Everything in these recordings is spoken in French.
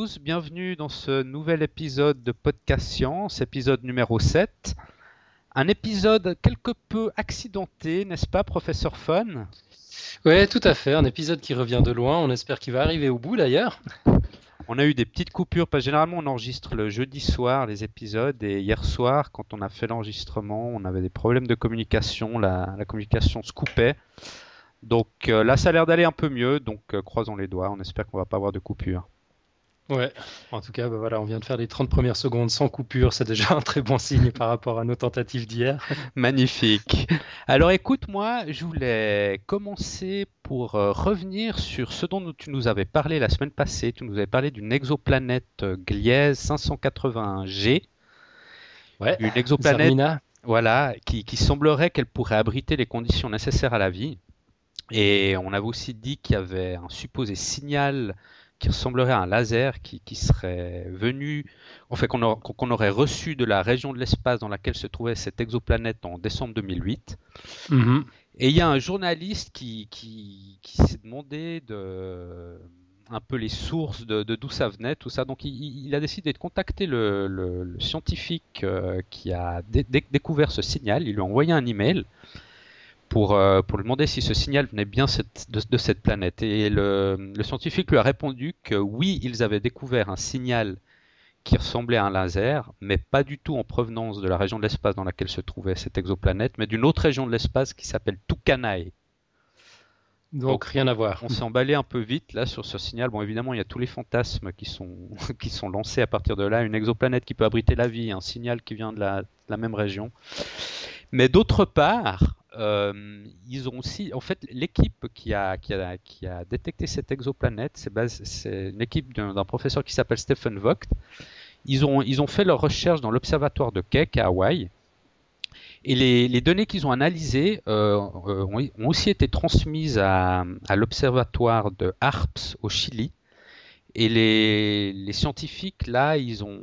Tous, bienvenue dans ce nouvel épisode de Podcast Science, épisode numéro 7. Un épisode quelque peu accidenté, n'est-ce pas, professeur Fun Oui, tout à fait, un épisode qui revient de loin, on espère qu'il va arriver au bout d'ailleurs. On a eu des petites coupures, parce que généralement on enregistre le jeudi soir les épisodes, et hier soir, quand on a fait l'enregistrement, on avait des problèmes de communication, la, communication se coupait. Donc euh, là, ça a l'air d'aller un peu mieux, donc euh, croisons les doigts, on espère qu'on va pas avoir de coupure. Ouais, en tout cas, bah voilà, on vient de faire les 30 premières secondes sans coupure, c'est déjà un très bon signe par rapport à nos tentatives d'hier. Magnifique. Alors écoute, moi, je voulais commencer pour euh, revenir sur ce dont tu nous avais parlé la semaine passée. Tu nous avais parlé d'une exoplanète euh, Gliese 581G. Ouais, une exoplanète voilà, qui, qui semblerait qu'elle pourrait abriter les conditions nécessaires à la vie. Et on avait aussi dit qu'il y avait un supposé signal qui ressemblerait à un laser qui, serait venu, en fait qu'on aurait reçu de la région de l'espace dans laquelle se trouvait cette exoplanète en décembre 2008. Mm-hmm. Et il y a un journaliste qui, s'est demandé de, un peu les sources de, d'où ça venait, tout ça. Donc il, a décidé de contacter le, scientifique euh, qui a découvert ce signal. Il lui a envoyé un email pour, euh, pour lui demander si ce signal venait bien de, cette planète. Et le, scientifique lui a répondu que oui, ils avaient découvert un signal qui ressemblait à un laser, mais pas du tout en provenance de la région de l'espace dans laquelle se trouvait cette exoplanète, mais d'une autre région de l'espace qui s'appelle Tucanae. Donc, rien à voir. On s'est emballé un peu vite là sur ce signal. Bon, évidemment, il y a tous les fantasmes qui sont, qui sont lancés à partir de là. Une exoplanète qui peut abriter la vie, un signal qui vient de la, de la même région. Mais d'autre part, euh, ils ont aussi, en fait, l'équipe qui a, détecté cette exoplanète, c'est une équipe d'un professeur qui s'appelle Stephen Vogt. Ils ont, fait leurs recherches dans l'observatoire de Keck à Hawaï. Et les, données qu'ils ont analysées euh, euh ont, aussi été transmises à, l'observatoire de Harps au Chili. Et les, scientifiques, là, ils ont,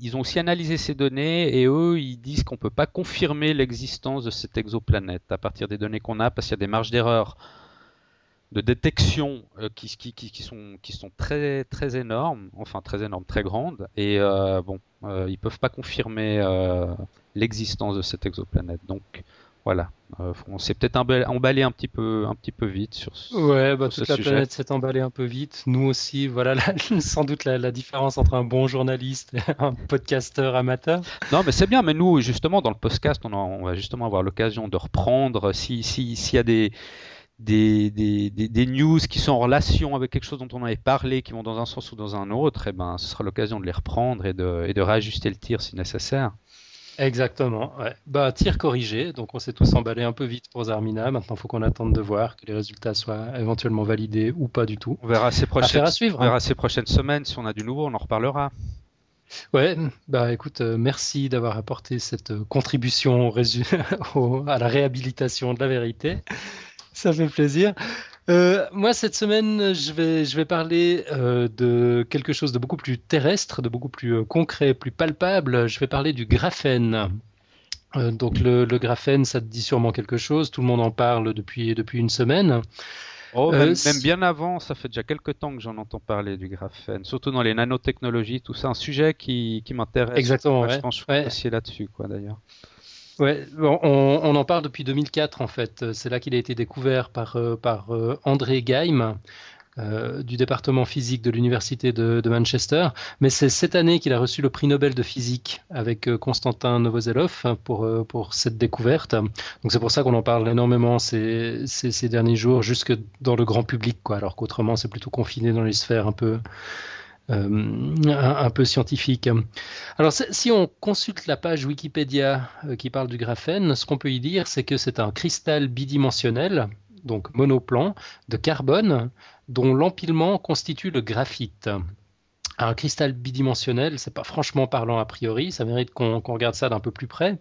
ils ont aussi analysé ces données et eux, ils disent qu'on ne peut pas confirmer l'existence de cette exoplanète à partir des données qu'on a parce qu'il y a des marges d'erreur de détection euh, qui, sont très, très énormes, enfin très énormes, très grandes, et euh, bon, euh, ils peuvent pas confirmer euh, l'existence de cette exoplanète. Donc voilà, euh, on s'est peut-être emballé un petit peu, un petit peu vite sur ce Ouais, bah, toute la planète s'est emballée un peu vite. Nous aussi, voilà sans doute la, différence entre un bon journaliste et un podcasteur amateur. Non, mais c'est bien. Mais nous, justement, dans le podcast, on, va justement avoir l'occasion de reprendre s'il si, s'il y a des des, des, des, news qui sont en relation avec quelque chose dont on avait parlé, qui vont dans un sens ou dans un autre, et eh ben, ce sera l'occasion de les reprendre et de, et de réajuster le tir si nécessaire. Exactement. Ouais. Bah, tir corrigé. Donc, on s'est tous emballé un peu vite pour Zarmina. Maintenant, il faut qu'on attende de voir que les résultats soient éventuellement validés ou pas du tout. On verra ces prochaines, suivre, on verra hein. ces prochaines semaines. Si on a du nouveau, on en reparlera. Ouais, bah écoute, euh, merci d'avoir apporté cette euh, contribution à la réhabilitation de la vérité. Ça fait plaisir. Euh, moi, cette semaine, je vais, je vais parler euh, de quelque chose de beaucoup plus terrestre, de beaucoup plus euh, concret, plus palpable. Je vais parler du graphène. donc, le, graphène, ça te dit sûrement quelque chose. Tout le monde en parle depuis, depuis une semaine. Oh, même, bien avant, ça fait déjà quelques temps que j'en entends parler du graphène, surtout dans les nanotechnologies, tout ça, un sujet qui, qui m'intéresse. Exactement. Je pense que je là-dessus, quoi, d'ailleurs. Ouais, on, en parle depuis 2004 en fait. C'est là qu'il a été découvert par, euh, par euh, André Geim. Euh, du département physique de l'université de, Manchester, mais c'est cette année qu'il a reçu le prix Nobel de physique avec Konstantin Novoselov pour, pour cette découverte. Donc c'est pour ça qu'on en parle énormément ces, ces, ces, derniers jours, jusque dans le grand public, quoi, alors qu'autrement c'est plutôt confiné dans les sphères un peu, euh, un, peu scientifique. Alors, si on consulte la page Wikipédia euh, qui parle du graphène, ce qu'on peut y dire, c'est que c'est un cristal bidimensionnel, donc monoplan, de carbone, dont l'empilement constitue le graphite. Un cristal bidimensionnel, c'est pas franchement parlant a priori, ça mérite qu'on regarde ça d'un peu plus près.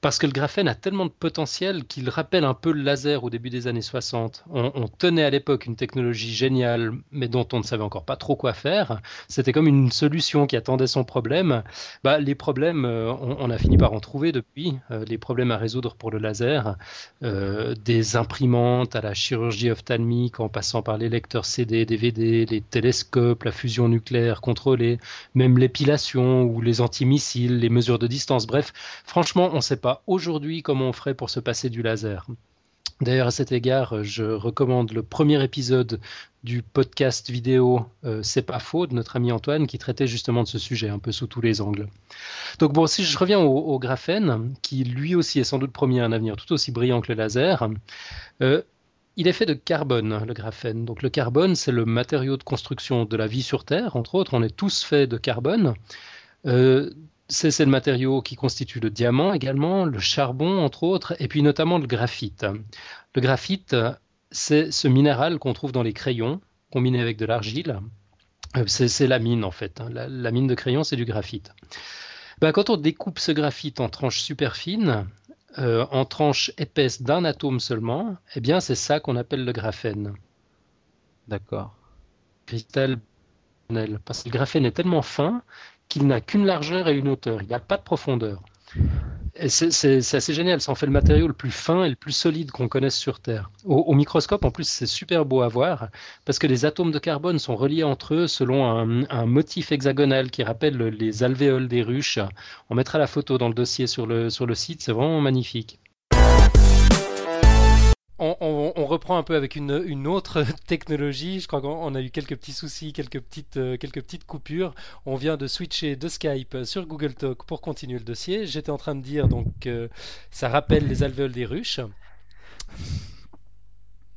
Parce que le graphène a tellement de potentiel qu'il rappelle un peu le laser au début des années 60. On, tenait à l'époque une technologie géniale, mais dont on ne savait encore pas trop quoi faire. C'était comme une solution qui attendait son problème. Bah, les problèmes, euh, on, a fini par en trouver depuis. Euh, les problèmes à résoudre pour le laser, euh, des imprimantes à la chirurgie ophtalmique, en passant par les lecteurs CD, DVD, les télescopes, la fusion nucléaire contrôlée, même l'épilation ou les antimissiles, les mesures de distance. Bref, franchement, on ne sait pas aujourd'hui comment on ferait pour se passer du laser. D'ailleurs, à cet égard, je recommande le premier épisode du podcast vidéo euh, C'est pas faux de notre ami Antoine qui traitait justement de ce sujet un peu sous tous les angles. Donc bon, si je reviens au, graphène, qui lui aussi est sans doute promis un avenir tout aussi brillant que le laser, euh, il est fait de carbone, le graphène. Donc le carbone, c'est le matériau de construction de la vie sur Terre, entre autres. On est tous faits de carbone. Euh, c'est le matériau qui constitue le diamant également, le charbon entre autres, et puis notamment le graphite. Le graphite, c'est ce minéral qu'on trouve dans les crayons, combiné avec de l'argile. Euh, c'est la mine en fait. Hein. La, mine de crayon, c'est du graphite. Ben, quand on découpe ce graphite en tranches super fines, euh, en tranches épaisses d'un atome seulement, eh bien c'est ça qu'on appelle le graphène. D'accord. Cristal parce que le graphène est tellement fin qu'il n'a qu'une largeur et une hauteur. Il n'y a pas de profondeur. C'est assez génial, ça en fait le matériau le plus fin et le plus solide qu'on connaisse sur Terre. Au, microscope, en plus, c'est super beau à voir parce que les atomes de carbone sont reliés entre eux selon un, motif hexagonal qui rappelle les alvéoles des ruches. On mettra la photo dans le dossier sur le, sur le site, c'est vraiment magnifique on, reprend un peu avec une, autre technologie. Je crois qu'on a eu quelques petits soucis, quelques petites, euh, quelques petites coupures. On vient de switcher de Skype sur Google Talk pour continuer le dossier. J'étais en train de dire donc que ça rappelle les alvéoles des ruches.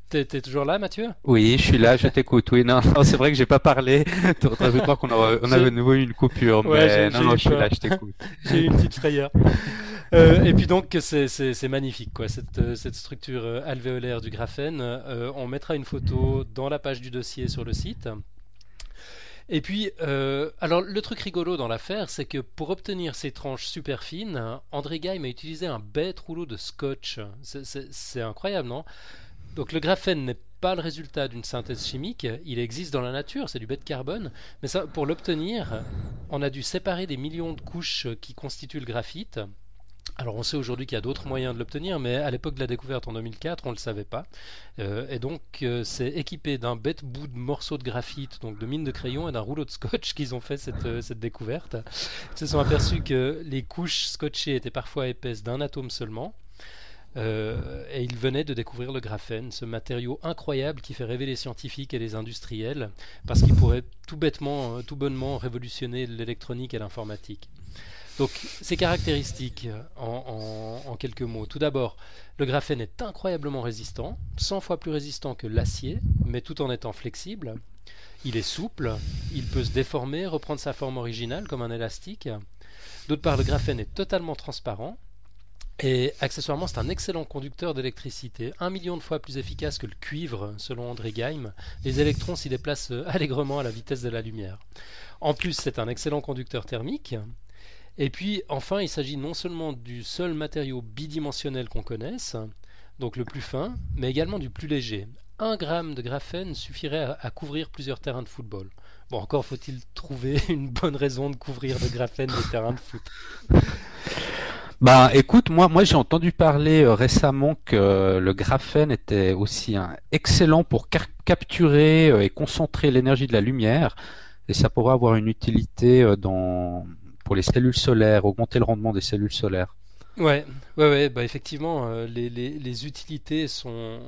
T'es, toujours là, Mathieu? Oui, je suis là, je t'écoute. Oui, non, c'est vrai que j'ai pas parlé. Tu vu croire qu'on on avait nouveau eu une coupure, mais non, non, je suis là, je t'écoute. j'ai eu une petite frayeur. Euh, et puis donc, c'est magnifique, quoi, cette, euh, structure euh, alvéolaire du graphène. on mettra une photo dans la page du dossier sur le site. Et puis, alors le truc rigolo dans l'affaire, c'est que pour obtenir ces tranches super fines, André Geim a utilisé un bête rouleau de scotch. C'est incroyable, non? Donc le graphène n'est pas le résultat d'une synthèse chimique, il existe dans la nature, c'est du bête carbone, mais ça, pour l'obtenir, on a dû séparer des millions de couches qui constituent le graphite, alors on sait aujourd'hui qu'il y a d'autres moyens de l'obtenir, mais à l'époque de la découverte en 2004, on ne le savait pas. Euh, et donc euh, c'est équipé d'un bête bout de morceaux de graphite, donc de mine de crayon et d'un rouleau de scotch qu'ils ont fait cette, euh, cette découverte. Ils se sont aperçus que les couches scotchées étaient parfois épaisses d'un atome seulement. et ils venaient de découvrir le graphène, ce matériau incroyable qui fait rêver les scientifiques et les industriels, parce qu'il pourrait tout bêtement, tout bonnement révolutionner l'électronique et l'informatique. Donc, ces caractéristiques en, en, quelques mots. Tout d'abord, le graphène est incroyablement résistant, 100 fois plus résistant que l'acier, mais tout en étant flexible. Il est souple, il peut se déformer, reprendre sa forme originale comme un élastique. D'autre part, le graphène est totalement transparent. Et accessoirement, c'est un excellent conducteur d'électricité, un million de fois plus efficace que le cuivre, selon André Geim. Les électrons s'y déplacent allègrement à la vitesse de la lumière. En plus, c'est un excellent conducteur thermique, et puis enfin, il s'agit non seulement du seul matériau bidimensionnel qu'on connaisse, donc le plus fin, mais également du plus léger. Un gramme de graphène suffirait à, couvrir plusieurs terrains de football. Bon, encore faut-il trouver une bonne raison de couvrir de graphène des terrains de foot. Bah écoute, moi, moi j'ai entendu parler euh, récemment que le graphène était aussi excellent pour capturer euh, et concentrer l'énergie de la lumière et ça pourrait avoir une utilité euh, dans, pour les cellules solaires, augmenter le rendement des cellules solaires. Ouais, ouais, ouais bah effectivement, euh, les, les, les, utilités sont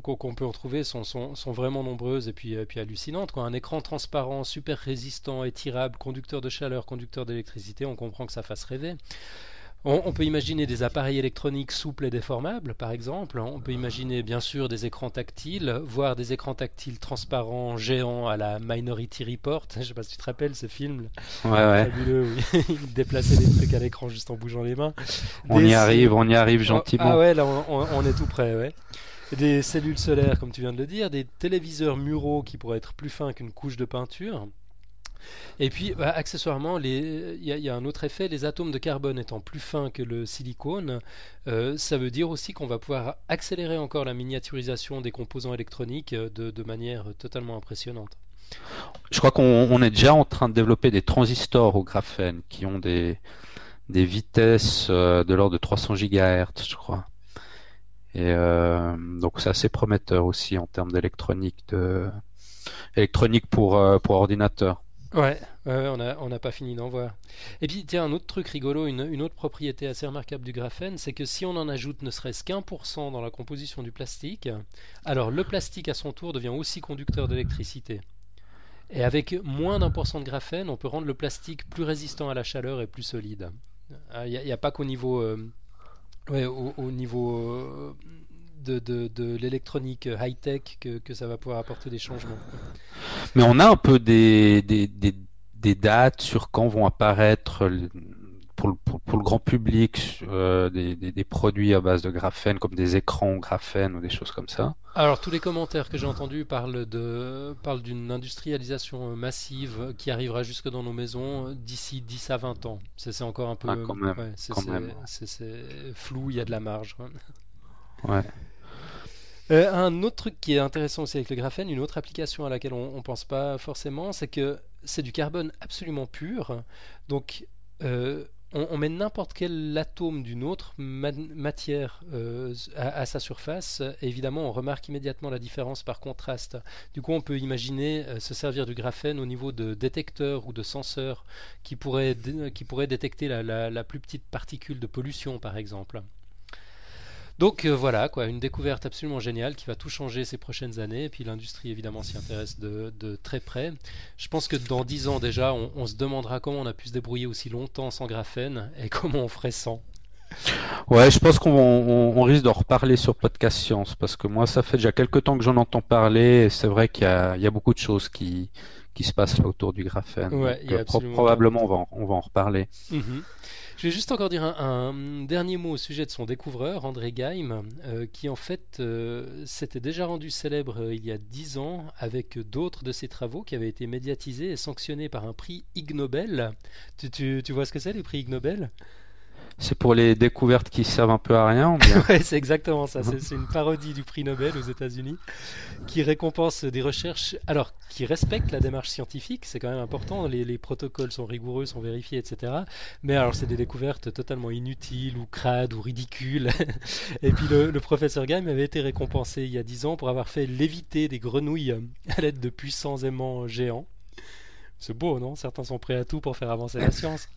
qu'on peut en trouver sont, sont, sont, vraiment nombreuses et puis, et puis hallucinantes. Quoi. Un écran transparent, super résistant, étirable, conducteur de chaleur, conducteur d'électricité, on comprend que ça fasse rêver. On, peut imaginer des appareils électroniques souples et déformables, par exemple. On peut imaginer bien sûr des écrans tactiles, voire des écrans tactiles transparents géants à la Minority Report. Je sais pas si tu te rappelles ce film. Ouais, ouais. Fabuleux, oui. Il déplaçait des trucs à l'écran juste en bougeant les mains. On y arrive, on y arrive gentiment. Ah ouais, là on, est tout près, ouais. Des cellules solaires, comme tu viens de le dire, des téléviseurs muraux qui pourraient être plus fins qu'une couche de peinture Et puis, bah, accessoirement, il y, a un autre effet, les atomes de carbone étant plus fins que le silicone, euh, ça veut dire aussi qu'on va pouvoir accélérer encore la miniaturisation des composants électroniques euh, de, manière totalement impressionnante. Je crois qu'on est déjà en train de développer des transistors au graphène qui ont des, vitesses euh, de l'ordre de 300 GHz, je crois. Et donc c'est assez prometteur aussi en termes d'électronique électronique pour pour ordinateur. Ouais, on n'a pas fini d'en voir. Et puis, tiens, un autre truc rigolo, une, autre propriété assez remarquable du graphène, c'est que si on en ajoute ne serait-ce qu'un pour cent dans la composition du plastique, alors le plastique à son tour devient aussi conducteur d'électricité. Et avec moins d'un pour cent de graphène, on peut rendre le plastique plus résistant à la chaleur et plus solide. Il ah, n'y a, pas qu'au niveau, euh, au, niveau euh, de, de, l'électronique high-tech que, que, ça va pouvoir apporter des changements. Mais on a un peu des, des, des, des dates sur quand vont apparaître pour le, pour, le grand public euh, des, des, produits à base de graphène comme des écrans graphène ou des choses comme ça. Alors tous les commentaires que j'ai entendus parlent de parlent d'une industrialisation massive qui arrivera jusque dans nos maisons d'ici 10 à 20 ans. C'est encore un peu c'est flou, il y a de la marge. Ouais. Euh, un autre truc qui est intéressant aussi avec le graphène, une autre application à laquelle on ne pense pas forcément, c'est que c'est du carbone absolument pur. Donc, euh, on, met n'importe quel atome d'une autre matière euh, à, sa surface. évidemment, on remarque immédiatement la différence par contraste. Du coup, on peut imaginer se servir du graphène au niveau de détecteurs ou de senseurs qui pourraient, qui pourraient détecter la plus petite particule de pollution, par exemple. Donc euh, voilà, quoi, une découverte absolument géniale qui va tout changer ces prochaines années. Et puis l'industrie évidemment s'y intéresse de, très près. Je pense que dans 10 ans déjà, on, se demandera comment on a pu se débrouiller aussi longtemps sans graphène et comment on ferait sans. Ouais, je pense qu'on risque d'en reparler sur Podcast Science parce que moi, ça fait déjà quelques temps que j'en entends parler et c'est vrai qu'il y, a beaucoup de choses qui, qui se passent là autour du graphène. Ouais, euh, probablement, on va, on va en reparler. Mhm. Je vais juste encore dire un, dernier mot au sujet de son découvreur, André Geim, euh, qui en fait euh, s'était déjà rendu célèbre euh, il y a dix ans avec d'autres de ses travaux qui avaient été médiatisés et sanctionnés par un prix Ig Nobel. Tu, tu vois ce que c'est les prix Ig Nobel? C'est pour les découvertes qui servent un peu à rien Ouais, c'est exactement ça. C'est une parodie du prix Nobel aux États-Unis qui récompense des recherches, alors qui respectent la démarche scientifique, c'est quand même important. Les, protocoles sont rigoureux, sont vérifiés, etc. Mais alors, c'est des découvertes totalement inutiles ou crades ou ridicules. Et puis, le, professeur Gaim avait été récompensé il y a 10 ans pour avoir fait léviter des grenouilles à l'aide de puissants aimants géants. C'est beau, non? Certains sont prêts à tout pour faire avancer la science.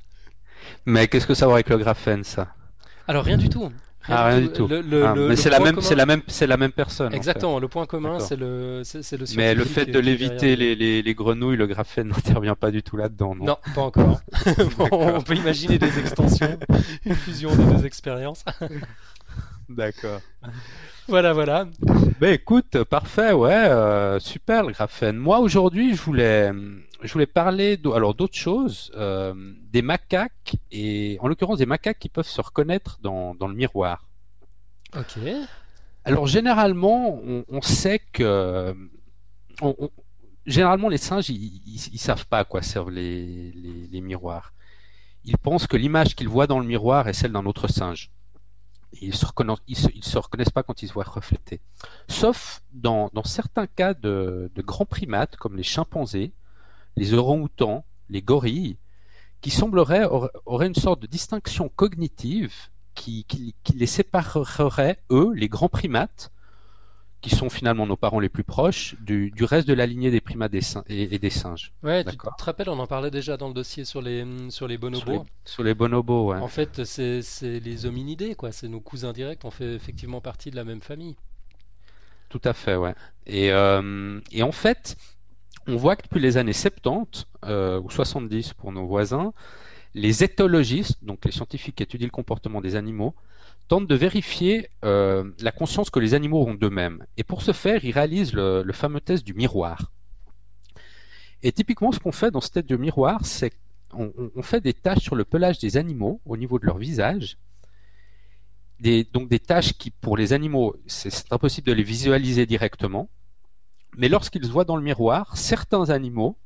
Mais qu'est-ce que ça va avec le graphène, ça? Alors rien du tout. ah, rien du tout. Ah, mais c'est la même, c'est la même, c'est la même personne. Exactement. Le point commun, c'est le, c'est le. Mais le fait de l'éviter les, les, les, grenouilles, le graphène n'intervient pas du tout là-dedans. Non, non pas encore. on peut imaginer des extensions, une fusion des deux expériences. D'accord. Voilà, voilà. Ben écoute, parfait, ouais, euh, super le graphène. Moi aujourd'hui, je voulais, je voulais parler alors d'autres choses, euh, des macaques et en l'occurrence des macaques qui peuvent se reconnaître dans, dans le miroir. Ok. Alors généralement, on, sait que généralement les singes ils, ils, savent pas à quoi servent les, les, les miroirs. Ils pensent que l'image qu'ils voient dans le miroir est celle d'un autre singe. Ils ne se, se, reconnaissent pas quand ils se voient reflétés. Sauf dans, certains cas de, de, grands primates comme les chimpanzés, les orang-outans, les gorilles, qui sembleraient auraient une sorte de distinction cognitive qui, qui, les séparerait, eux, les grands primates, qui sont finalement nos parents les plus proches, du, du reste de la lignée des primates des et, des singes. Ouais, tu te rappelles, on en parlait déjà dans le dossier sur les, sur les bonobos. Sur les, bonobos, ouais. En fait, c'est les hominidés, quoi. C'est nos cousins directs, on fait effectivement partie de la même famille. Tout à fait, ouais. Et, euh, et en fait, on voit que depuis les années 70 euh, ou 70 pour nos voisins, les éthologistes, donc les scientifiques qui étudient le comportement des animaux, tentent de vérifier euh, la conscience que les animaux ont d'eux-mêmes. Et pour ce faire, ils réalisent le, fameux test du miroir. Et typiquement, ce qu'on fait dans ce test de miroir, c'est qu'on on fait des tâches sur le pelage des animaux au niveau de leur visage. Donc des tâches qui, pour les animaux, c'est impossible de les visualiser directement. Mais lorsqu'ils se voient dans le miroir, certains animaux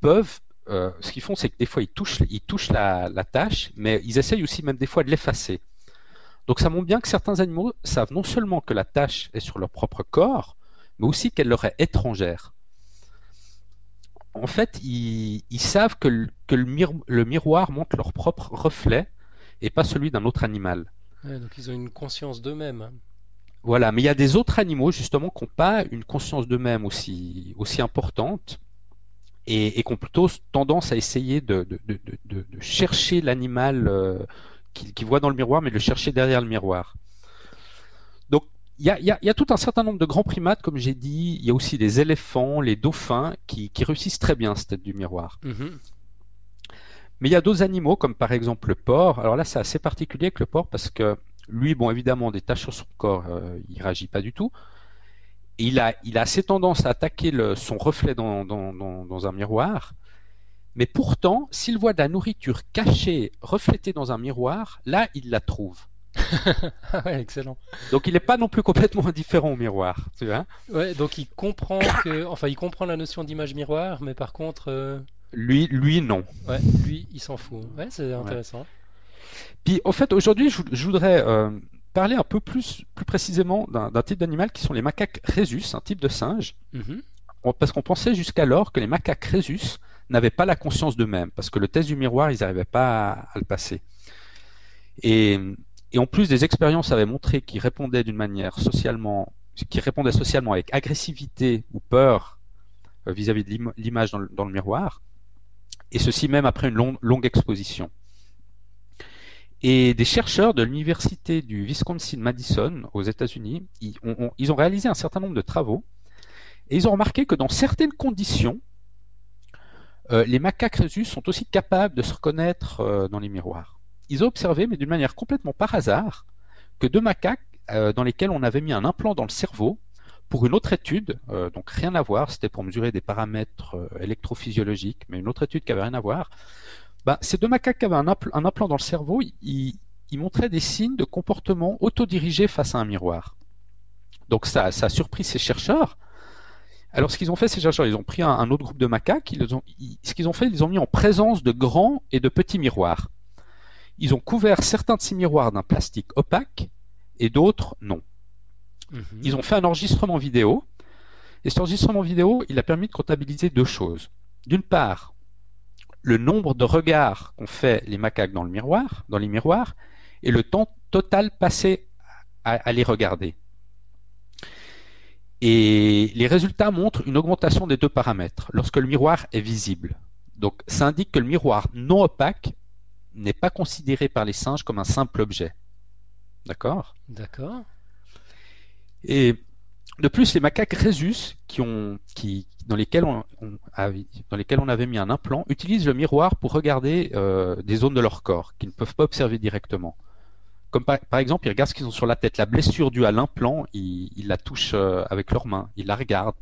peuvent euh, ce qu'ils font, c'est que des fois ils touchent, ils touchent la, la, tâche, mais ils essayent aussi même des fois de l'effacer. Donc ça montre bien que certains animaux savent non seulement que la tâche est sur leur propre corps, mais aussi qu'elle leur est étrangère. En fait, ils, ils savent que, le, que le, mir le, miroir montre leur propre reflet et pas celui d'un autre animal. Ouais, donc ils ont une conscience d'eux-mêmes. Voilà, mais il y a des autres animaux justement qui n'ont pas une conscience d'eux-mêmes aussi, aussi importante et, et qui ont plutôt tendance à essayer de, de, de, de chercher l'animal euh, qu'ils qui voient dans le miroir, mais de le chercher derrière le miroir. Donc il y a, y, a, y a, tout un certain nombre de grands primates, comme j'ai dit. Il y a aussi des éléphants, les dauphins, qui, qui réussissent très bien cette tête du miroir. Mm -hmm. Mais il y a d'autres animaux, comme par exemple le porc. Alors là, c'est assez particulier avec le porc parce que lui, bon, évidemment, des taches sur son corps, euh, il réagit pas du tout. Il a, il a assez tendance à attaquer le, son reflet dans, dans, dans, dans, un miroir. Mais pourtant, s'il voit de la nourriture cachée, reflétée dans un miroir, là, il la trouve. ah ouais, excellent. Donc il n'est pas non plus complètement indifférent au miroir, tu vois. Ouais, donc il comprend que, enfin, il comprend la notion d'image miroir, mais par contre. Euh... Lui, lui, non. Ouais, lui, il s'en fout. Ouais, c'est intéressant. Ouais. Puis, au fait, aujourd'hui, je, je, voudrais euh, parler un peu plus, plus précisément d'un type d'animal qui sont les macaques rhésus, un type de singe. Mm -hmm. Parce qu'on pensait jusqu'alors que les macaques rhésus n'avaient pas la conscience d'eux-mêmes, parce que le test du miroir, ils n'arrivaient pas à, à, le passer. Et, et, en plus, des expériences avaient montré qu'ils répondaient d'une manière socialement, qui répondaient socialement avec agressivité ou peur vis-à-vis -vis de l'image dans, dans, le miroir, et ceci même après une longue exposition. Et des chercheurs de l'université du Wisconsin-Madison aux États-Unis, ils, ont réalisé un certain nombre de travaux, et ils ont remarqué que dans certaines conditions, euh, les macaques rhésus sont aussi capables de se reconnaître euh, dans les miroirs. Ils ont observé, mais d'une manière complètement par hasard, que deux macaques euh, dans lesquels on avait mis un implant dans le cerveau pour une autre étude, donc rien à voir, c'était pour mesurer des paramètres électrophysiologiques, mais une autre étude qui avait rien à voir. Ben, ces deux macaques qui avaient un, impl un implant dans le cerveau, ils, ils, montraient des signes de comportement autodirigé face à un miroir. Donc ça, ça a surpris ces chercheurs. Alors, ce qu'ils ont fait, ces chercheurs, ils ont pris un, un autre groupe de macaques. Ils ont, ils, ce qu'ils ont fait, ils ont mis en présence de grands et de petits miroirs. Ils ont couvert certains de ces miroirs d'un plastique opaque et d'autres non. -hmm. Ils ont fait un enregistrement vidéo. Et cet enregistrement vidéo, il a permis de comptabiliser deux choses. D'une part, le nombre de regards qu'ont fait les macaques dans le miroir, dans les miroirs, et le temps total passé à, à les regarder. Et les résultats montrent une augmentation des deux paramètres lorsque le miroir est visible. Donc ça indique que le miroir non opaque n'est pas considéré par les singes comme un simple objet. D'accord? D'accord. Et de plus, les macaques ont, qui, dans, lesquels on, avait, mis un implant, utilisent le miroir pour regarder euh, des zones de leur corps qu'ils ne peuvent pas observer directement. Comme par, exemple, ils regardent ce qu'ils ont sur la tête. La blessure due à l'implant, ils, la touchent euh, avec leurs mains, ils la regardent.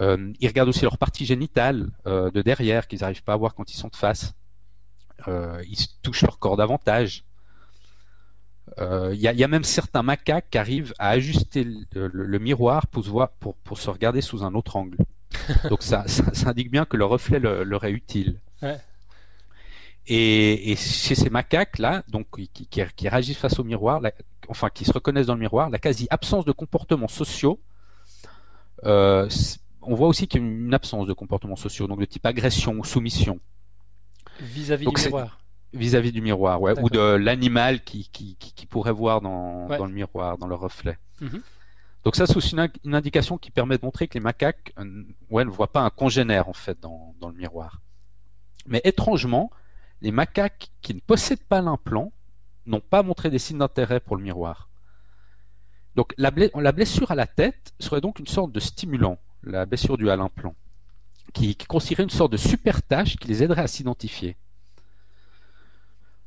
Euh, ils regardent aussi leur partie génitale de derrière qu'ils n'arrivent pas à voir quand ils sont de face. Ils touchent leur corps davantage. Il euh, y, y, a même certains macaques qui arrivent à ajuster le, le, le miroir pour se, voir, pour, pour se, regarder sous un autre angle. Donc ça, ça, ça, indique bien que le reflet le, leur est utile. Ouais. Et, et, chez ces macaques-là, donc qui, qui, qui, réagissent face au miroir, la, enfin qui se reconnaissent dans le miroir, la quasi-absence de comportements sociaux, euh, on voit aussi qu'il y a une absence de comportements sociaux, donc de type agression ou soumission. Vis-à-vis -vis du miroir Vis-à-vis -vis du miroir, ouais, ou de l'animal qui, qui, qui, pourrait voir dans, ouais. dans, le miroir, dans le reflet. Mm -hmm. Donc ça, c'est aussi une, une, indication qui permet de montrer que les macaques euh, ouais, ne voient pas un congénère, en fait, dans, dans le miroir. Mais étrangement, les macaques qui ne possèdent pas l'implant n'ont pas montré des signes d'intérêt pour le miroir. Donc la, blessure à la tête serait donc une sorte de stimulant, la blessure due à l'implant, qui, qui constituerait une sorte de super tâche qui les aiderait à s'identifier.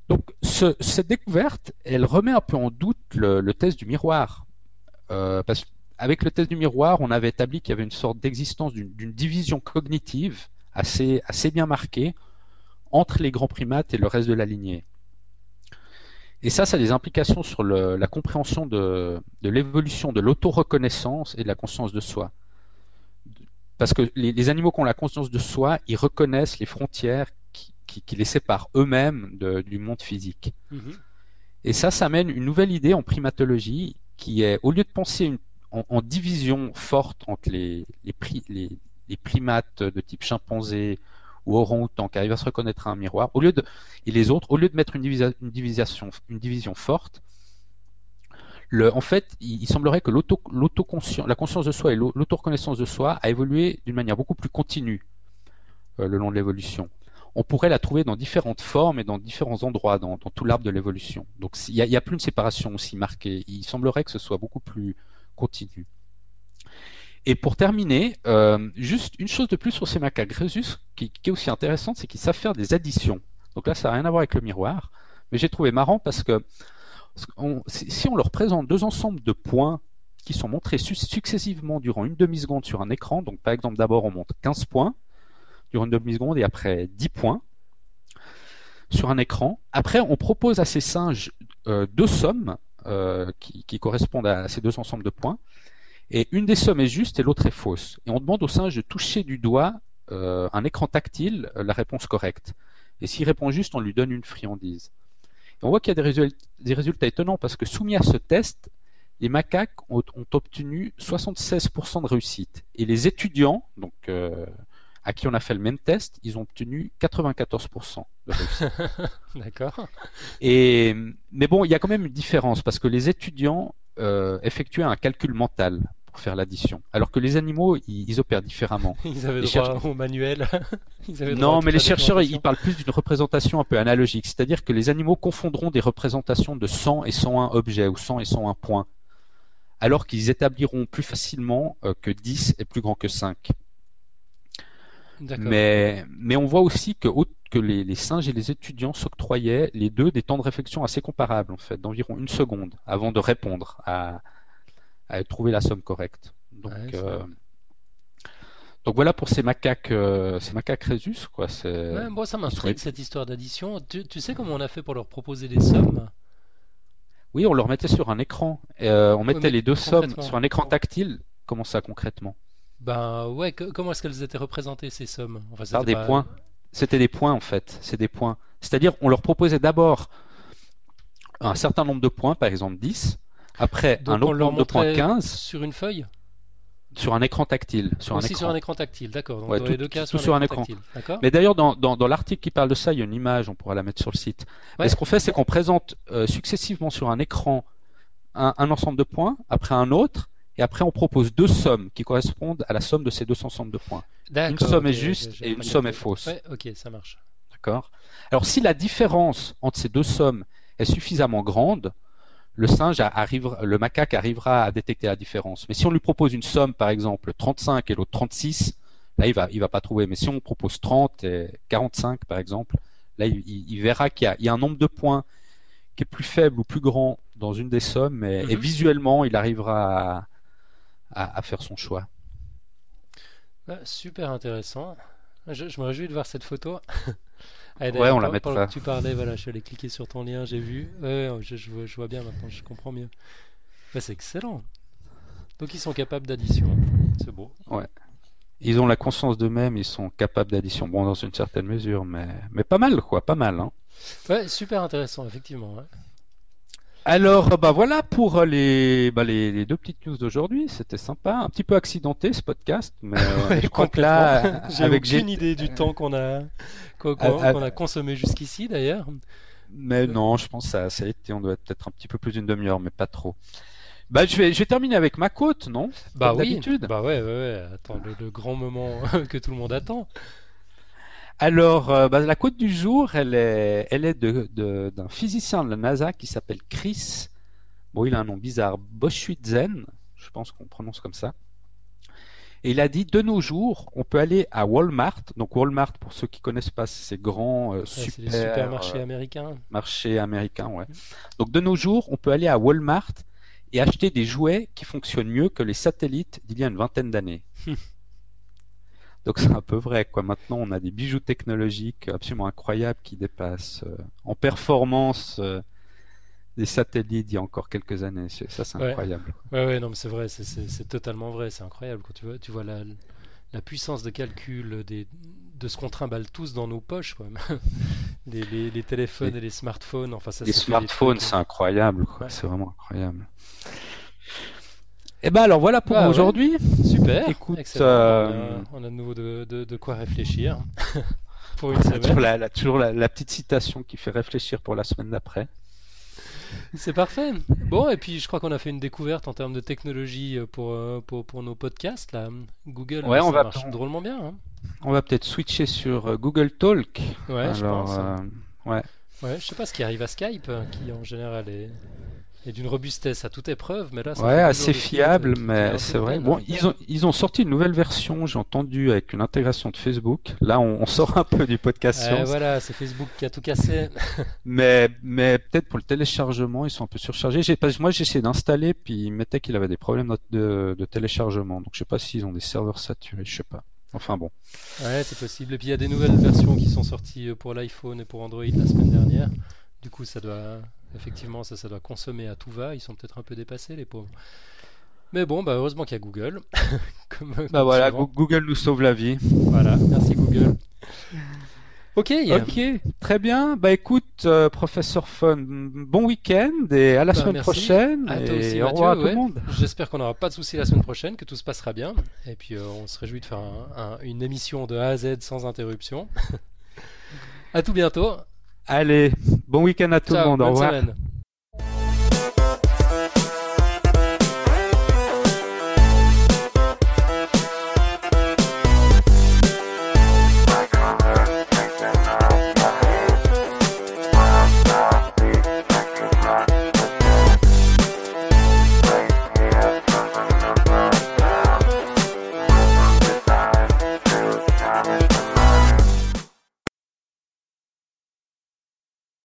Donc ce, cette découverte, elle remet un peu en doute le, test du miroir. Euh, parce qu'avec le test du miroir, on avait établi qu'il y avait une sorte d'existence d'une division cognitive assez, bien marquée entre les grands primates et le reste de la lignée. Et ça, ça a des implications sur la compréhension de, de l'évolution de l'auto-reconnaissance et de la conscience de soi. parce que les, animaux qui ont la conscience de soi, ils reconnaissent les frontières qui, les séparent eux-mêmes du monde physique. Mhm. Et ça, ça amène une nouvelle idée en primatologie qui est, au lieu de penser en, division forte entre les, les, primates de type chimpanzé ou orang-outan qui arrivent à se reconnaître à un miroir, au lieu de, et les autres, au lieu de mettre une, une, division, une division forte, le, en fait, il, semblerait que la conscience de soi et l'auto-reconnaissance de soi a évolué d'une manière beaucoup plus continue euh, le long de l'évolution. On pourrait la trouver dans différentes formes et dans différents endroits dans, tout l'arbre de l'évolution. Donc il n'y a, plus une séparation aussi marquée. Il semblerait que ce soit beaucoup plus continu. Et pour terminer, euh, juste une chose de plus sur ces macaques Rhesus qui, qui est aussi intéressante, c'est qu'ils savent faire des additions. Donc là, ça n'a rien à voir avec le miroir, mais j'ai trouvé marrant parce que si on leur présente deux ensembles de points qui sont montrés successivement durant une demi-seconde sur un écran, donc par exemple d'abord on montre 15 points durant une demi-seconde et après 10 points sur un écran. Après on propose à ces singes euh, deux sommes euh, qui, correspondent à ces deux ensembles de points. Et une des sommes est juste et l'autre est fausse. Et on demande au singe de toucher du doigt euh, un écran tactile la réponse correcte. Et s'il répond juste, on lui donne une friandise on voit qu'il y a des résultats, étonnants parce que soumis à ce test, les macaques ont, obtenu 76% de réussite. Et les étudiants, donc à qui on a fait le même test, ils ont obtenu 94% de réussite. D'accord. Et mais bon, il y a quand même une différence parce que les étudiants euh, effectuaient un calcul mental faire l'addition. Alors que les animaux, ils, opèrent différemment. Ils avaient droit au manuel. non, mais les chercheurs, ils parlent plus d'une représentation un peu analogique. C'est-à-dire que les animaux confondront des représentations de 100 et 101 objets ou 100 et 101 points. Alors qu'ils établiront plus facilement euh, que 10 est plus grand que 5. Mais, mais on voit aussi que, que les, les, singes et les étudiants s'octroyaient les deux des temps de réflexion assez comparables, en fait, d'environ une seconde avant de répondre à, à trouver la somme correcte. Donc, euh, donc voilà pour ces macaques, euh, ces macaques Rhesus. Quoi. Ouais, moi, ça m'intrigue cette histoire d'addition. Tu, tu, sais comment on a fait pour leur proposer des sommes? Oui, on leur mettait sur un écran. Euh, on mettait les deux sommes sur un écran tactile. Comment ça concrètement? Ben ouais, comment est-ce qu'elles étaient représentées ces sommes? Enfin, Par des points. C'était des points en fait. C'est des points. C'est-à-dire, on leur proposait d'abord un certain nombre de points, par exemple 10, après, un autre nombre de points 15. Sur une feuille? Sur un écran tactile. Sur Aussi un écran. sur un écran tactile, d'accord. dans les deux cas, sur, un écran. Mais d'ailleurs, dans, dans, l'article qui parle de ça, il y a une image, on pourra la mettre sur le site. ce qu'on fait, c'est qu'on présente euh, successivement sur un écran un, ensemble de points, après un autre, et après on propose deux sommes qui correspondent à la somme de ces deux ensembles de points. Une somme est juste et une somme est fausse. ok, ça marche. D'accord. Alors si la différence entre ces deux sommes est suffisamment grande, le singe le macaque arrivera à détecter la différence. Mais si on lui propose une somme, par exemple 35 et l'autre 36, là il va, il va pas trouver. Mais si on propose 30 et 45 par exemple, là il, verra qu'il y, a un nombre de points qui est plus faible ou plus grand dans une des sommes, et, mhm. visuellement il arrivera à, faire son choix. super intéressant. Je, je me réjouis de voir cette photo. Ah, ouais, on la mettra. tu parlais, voilà, je suis allé cliquer sur ton lien, j'ai vu. Ouais, je, je, vois, bien maintenant, je comprends mieux. c'est excellent. Donc ils sont capables d'addition. C'est beau. Ouais. Ils ont la conscience d'eux-mêmes, ils sont capables d'addition. Bon, dans une certaine mesure, mais, mais pas mal, quoi, pas mal. Hein. Ouais, super intéressant, effectivement. Alors, bah voilà pour les, bah, les, deux petites news d'aujourd'hui. C'était sympa, un petit peu accidenté ce podcast, mais je crois que là, j'ai aucune idée du temps qu'on a qu'on a consommé jusqu'ici d'ailleurs. Mais non, je pense que ça, ça a été, on doit être peut-être un petit peu plus d'une demi-heure, mais pas trop. Bah, je vais, je vais terminer avec ma côte, non? Bah oui. Bah ouais, ouais, ouais. Attends, le grand moment que tout le monde attend. Alors, euh, bah, la côte du jour, elle est, elle est d'un de, d'un physicien de la NASA qui s'appelle Chris. Bon, il a un nom bizarre, Boschwitzen, je pense qu'on prononce comme ça. Et il a dit de nos jours, on peut aller à Walmart. Donc Walmart, pour ceux qui connaissent pas, c'est grand euh, super, supermarché euh, américain. Marché américain, ouais. Donc de nos jours, on peut aller à Walmart et acheter des jouets qui fonctionnent mieux que les satellites d'il y a une vingtaine d'années. Donc c'est un peu vrai. Quoi. Maintenant, on a des bijoux technologiques absolument incroyables qui dépassent euh, en performance euh, des satellites d'il y a encore quelques années. Ça, c'est incroyable. Ouais, ouais, non, mais c'est vrai, c'est totalement vrai, c'est incroyable. Quand tu vois, tu vois la, la puissance de calcul des, de ce qu'on trimballe tous dans nos poches. Les, les, les, téléphones et les smartphones. Enfin, ça, les smartphones, c'est incroyable. Ouais. C'est vraiment incroyable. Et eh ben alors voilà pour bah, aujourd'hui. Ouais. Super. Écoute, euh... on, a, on, a, de nouveau de, de, de quoi réfléchir pour une semaine. Toujours, la, la, toujours la, la, petite citation qui fait réfléchir pour la semaine d'après. C'est parfait. Bon, et puis je crois qu'on a fait une découverte en termes de technologie pour, pour, pour nos podcasts. Là. Google, ouais, ça on va marche drôlement bien. Hein. On va peut-être switcher sur Google Talk. Ouais, Alors, je pense. Euh, ouais. Ouais, je sais pas ce qui arrive à Skype, qui en général est et d'une robustesse à toute épreuve, mais là, ça ouais, assez fiable, mais c'est vrai. Bon, ils ont ils ont sorti une nouvelle version, j'ai entendu, avec une intégration de Facebook. Là, on, on sort un peu du podcast. Euh, voilà, c'est Facebook qui a tout cassé. mais mais peut-être pour le téléchargement, ils sont un peu surchargés. J'ai moi, j'ai essayé d'installer, puis il mettait qu'il avait des problèmes de, de téléchargement. Donc, je sais pas s'ils ont des serveurs saturés, je sais pas. Enfin bon. Ouais, c'est possible. Et puis il y a des nouvelles versions qui sont sorties pour l'iPhone et pour Android la semaine dernière. Du coup, ça doit Effectivement, ça, ça doit consommer à tout va. Ils sont peut-être un peu dépassés, les pauvres. Mais bon, bah heureusement qu'il y a Google. comme, bah comme voilà, souvent. Google nous sauve la vie. Voilà, merci Google. Ok. Ok, très bien. Bah écoute, euh, professeur Fun, bon week-end et à la bah, semaine merci. prochaine. À et toi aussi, au Mathieu, revoir à tout ouais. le monde. J'espère qu'on n'aura pas de soucis la semaine prochaine, que tout se passera bien. Et puis euh, on se réjouit de faire un, un, une émission de A à Z sans interruption. à tout bientôt. Allez, bon week-end à tout Ciao, le monde. Au revoir. Semaine.